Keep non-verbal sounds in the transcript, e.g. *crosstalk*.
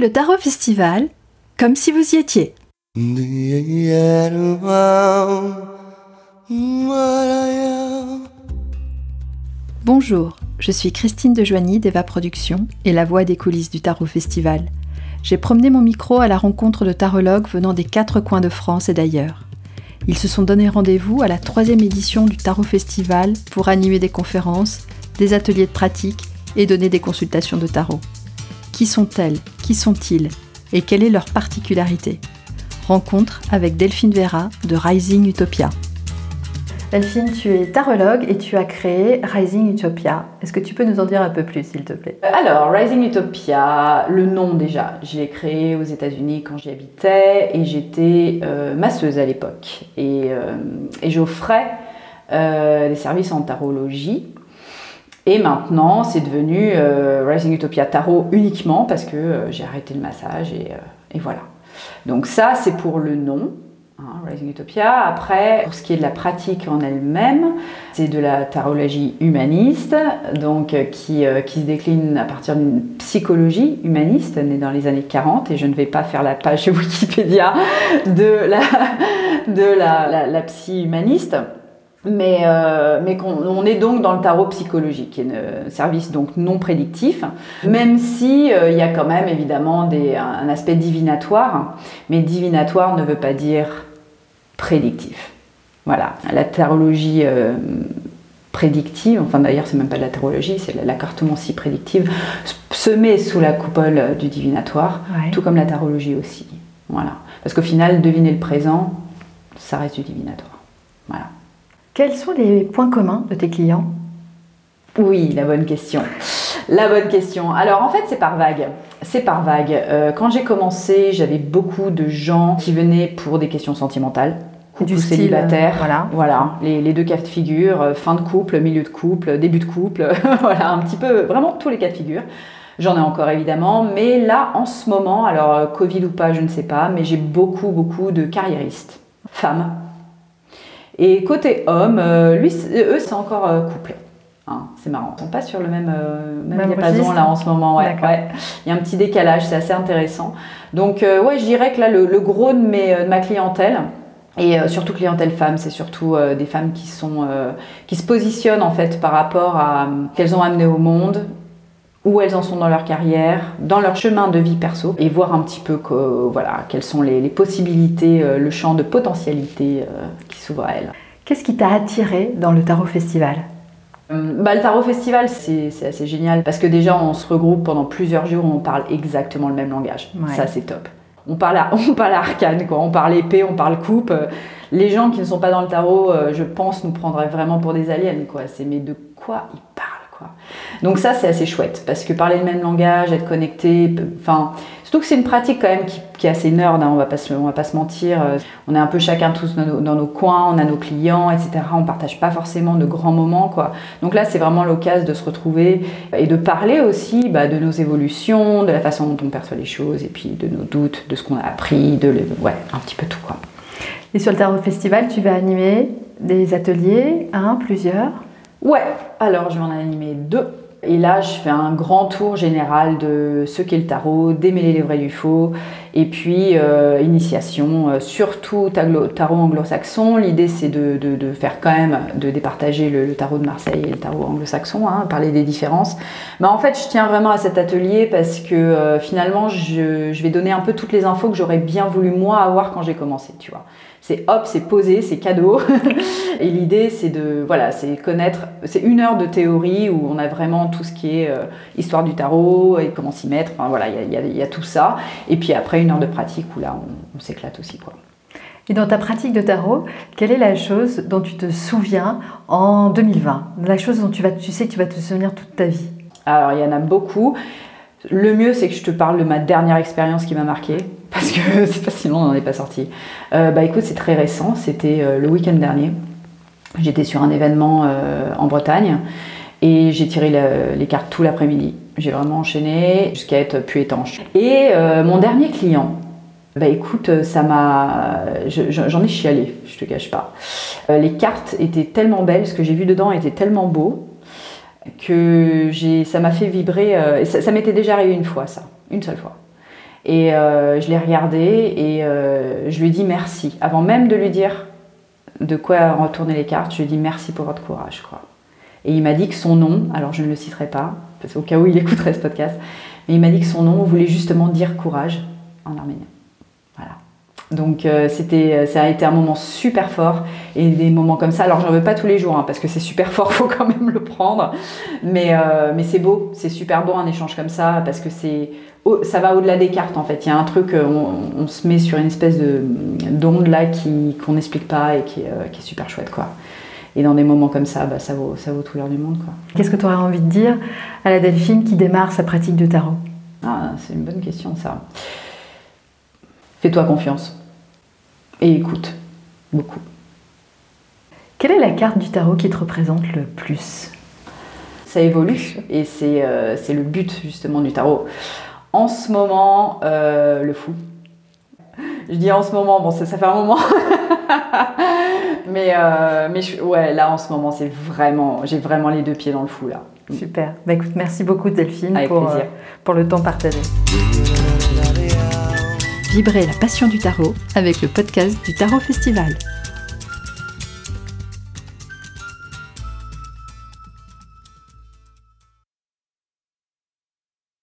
Le Tarot Festival comme si vous y étiez. Bonjour, je suis Christine de Joigny d'Eva Productions et la voix des coulisses du Tarot Festival. J'ai promené mon micro à la rencontre de tarologues venant des quatre coins de France et d'ailleurs. Ils se sont donné rendez-vous à la troisième édition du Tarot Festival pour animer des conférences, des ateliers de pratique et donner des consultations de tarot. Qui sont-elles? Qui sont-ils? Et quelle est leur particularité? Rencontre avec Delphine Vera de Rising Utopia. Delphine, tu es tarologue et tu as créé Rising Utopia. Est-ce que tu peux nous en dire un peu plus, s'il te plaît? Alors, Rising Utopia, le nom déjà, je l'ai créé aux États-Unis quand j'y habitais et j'étais euh, masseuse à l'époque. Et, euh, j'offrais euh, des services en tarologie. Et maintenant, c'est devenu Rising Utopia Tarot uniquement parce que j'ai arrêté le massage et voilà. Donc ça, c'est pour le nom. Hein, Rising Utopia. Après, pour ce qui est de la pratique en elle-même, c'est de la tarologie humaniste, donc euh, qui, euh, qui se décline à partir d'une psychologie humaniste née dans les années 40, et je ne vais pas faire la page *laughs* Wikipédia de la, de la, psy humaniste. Mais, euh, mais on est donc dans le tarot psychologique, qui est un service donc non prédictif, même si il y a quand même évidemment des, un aspect divinatoire. Mais divinatoire ne veut pas dire prédictif. Voilà, la tarologie euh, prédictive, enfin d'ailleurs c'est même pas de la tarologie, c'est la, cartomancie prédictive, se met sous la coupole du divinatoire, tout comme la tarologie aussi. Voilà, parce qu'au final, deviner le présent, ça reste du divinatoire. Voilà. Quels sont les points communs de tes clients? Oui, la bonne question. La bonne question. Alors en fait, c'est par vague. C'est par vague. Euh, quand j'ai commencé, j'avais beaucoup de gens qui venaient pour des questions sentimentales du célibataire. Voilà. Voilà, les, deux cas de figure, euh, fin de couple, milieu de couple, début de couple, *laughs* voilà, un petit peu, vraiment tous les cas de figure. J'en ai encore évidemment, mais là en ce moment, alors euh, Covid ou pas, je ne sais pas, mais j'ai beaucoup, beaucoup de carriéristes, femmes. Et côté homme, euh, lui, eux, c'est encore couple. Hein, c'est marrant, ils sont pas sur le même, même, diapason là en ce moment. Ouais, Il y a un petit décalage, c'est assez intéressant. Donc, ouais, je dirais que là, le, gros de, mes, de ma clientèle, et euh, surtout clientèle femme, c'est surtout euh, des femmes qui, sont, euh, qui se positionnent en fait par rapport à qu'elles ont amené au monde, où elles en sont dans leur carrière, dans leur chemin de vie perso, et voir un petit peu que, voilà, quelles sont les, possibilités, le champ de potentialité qui s'ouvre à elles. Qu'est-ce qui t'a attiré dans le Tarot Festival? Bah, le Tarot Festival, c'est assez génial parce que déjà, on se regroupe pendant plusieurs jours, on parle exactement le même langage. Ça, c'est top on parle, *laughs* on parle arcane, quoi. on parle épée, on parle coupe. Les gens qui ne sont pas dans le tarot, euh, je pense, nous prendraient vraiment pour des aliens. Quoi. C'est mais de quoi ils parlent quoi. Donc ça, c'est assez chouette parce que parler le même langage, être connecté, enfin, Surtout que c'est une pratique quand même qui, est assez nerd, hein, on va pas se, va pas se mentir. Euh, on est un peu chacun tous dans nos, coins, on a nos clients, etc. On partage pas forcément de grands moments, quoi. Donc là, c'est vraiment l'occasion de se retrouver et de parler aussi bah, de nos évolutions, de la façon dont on perçoit les choses, et puis de nos doutes, de ce qu'on a appris, de ouais, un petit peu tout, quoi. Et sur le Tarot Festival, tu vas animer des ateliers, un, plusieurs? Ouais, alors je vais en animer deux. Et là, je fais un grand tour général de ce qu'est le tarot, démêler les vrais du faux, et puis euh, initiation, euh, surtout tarot anglo-saxon. L'idée, c'est de, faire quand même, de départager le, tarot de Marseille et le tarot anglo-saxon, hein, parler des différences. Mais en fait, je tiens vraiment à cet atelier parce que euh, finalement, je, je vais donner un peu toutes les infos que j'aurais bien voulu moi avoir quand j'ai commencé, tu vois c'est hop, c'est posé, c'est cadeau. *laughs* et l'idée, c'est de, voilà, c'est connaître, c'est une heure de théorie où on a vraiment tout ce qui est histoire du tarot et comment s'y mettre. Enfin, voilà, il y, a, tout ça. Et puis après, une heure de pratique où là, on, s'éclate aussi, quoi. Et dans ta pratique de tarot, quelle est la chose dont tu te souviens en 2020 La chose dont tu, vas, tu sais que tu vas te souvenir toute ta vie? Alors, il y en a beaucoup. Le mieux, c'est que je te parle de ma dernière expérience qui m'a marquée parce que *laughs* c'est pas si long, on n'en est pas sorti. Euh, bah écoute, c'est très récent, c'était euh, le week-end dernier. J'étais sur un événement euh, en Bretagne et j'ai tiré les cartes tout l'après-midi. J'ai vraiment enchaîné jusqu'à être plus étanche. Et mon dernier client, bah écoute, ça m'a. J'en ai chialé, je te cache pas. les cartes étaient tellement belles, ce que j'ai vu dedans était tellement beau que ça m'a fait vibrer. ça m'était déjà arrivé une fois, ça, une seule fois. Et je l'ai regardé et je lui ai dit merci. Avant même de lui dire de quoi retourner les cartes, je lui ai dit merci pour votre courage. Quoi. Et il m'a dit que son nom, alors je ne le citerai pas, parce qu'au cas où il écouterait ce podcast, mais il m'a dit que son nom voulait justement dire courage en arménien. Voilà. Donc euh, euh, ça a été un moment super fort et des moments comme ça. Alors j'en veux pas tous les jours hein, parce que c'est super *laughs* fort, faut quand même le prendre. Mais, euh, mais c'est beau, c'est super beau un échange comme ça parce que c'est ça va au-delà des cartes en fait. Il y a un truc, on, se met sur une espèce de d'onde là qui, qu'on n'explique pas et qui, est super chouette quoi. Et dans des moments comme ça, bah, ça, vaut, ça vaut tout l'heure du monde. Qu'est-ce que tu aurais envie de dire à la Delphine qui démarre sa pratique de tarot? Ah, C'est une bonne question ça. Fais-toi confiance et écoute beaucoup. Quelle est la carte du tarot qui te représente le plus? Ça évolue et euh, c'est le but justement du tarot. En ce moment, euh, le fou. Je dis en ce moment, bon, ça, ça fait un moment. *laughs* mais euh, mais ouais, là en ce moment, c'est vraiment, j'ai vraiment les deux pieds dans le fou là. Super. Bah, écoute, merci beaucoup Delphine pour, euh, pour le temps partagé. Vibrez la passion du tarot avec le podcast du Tarot Festival.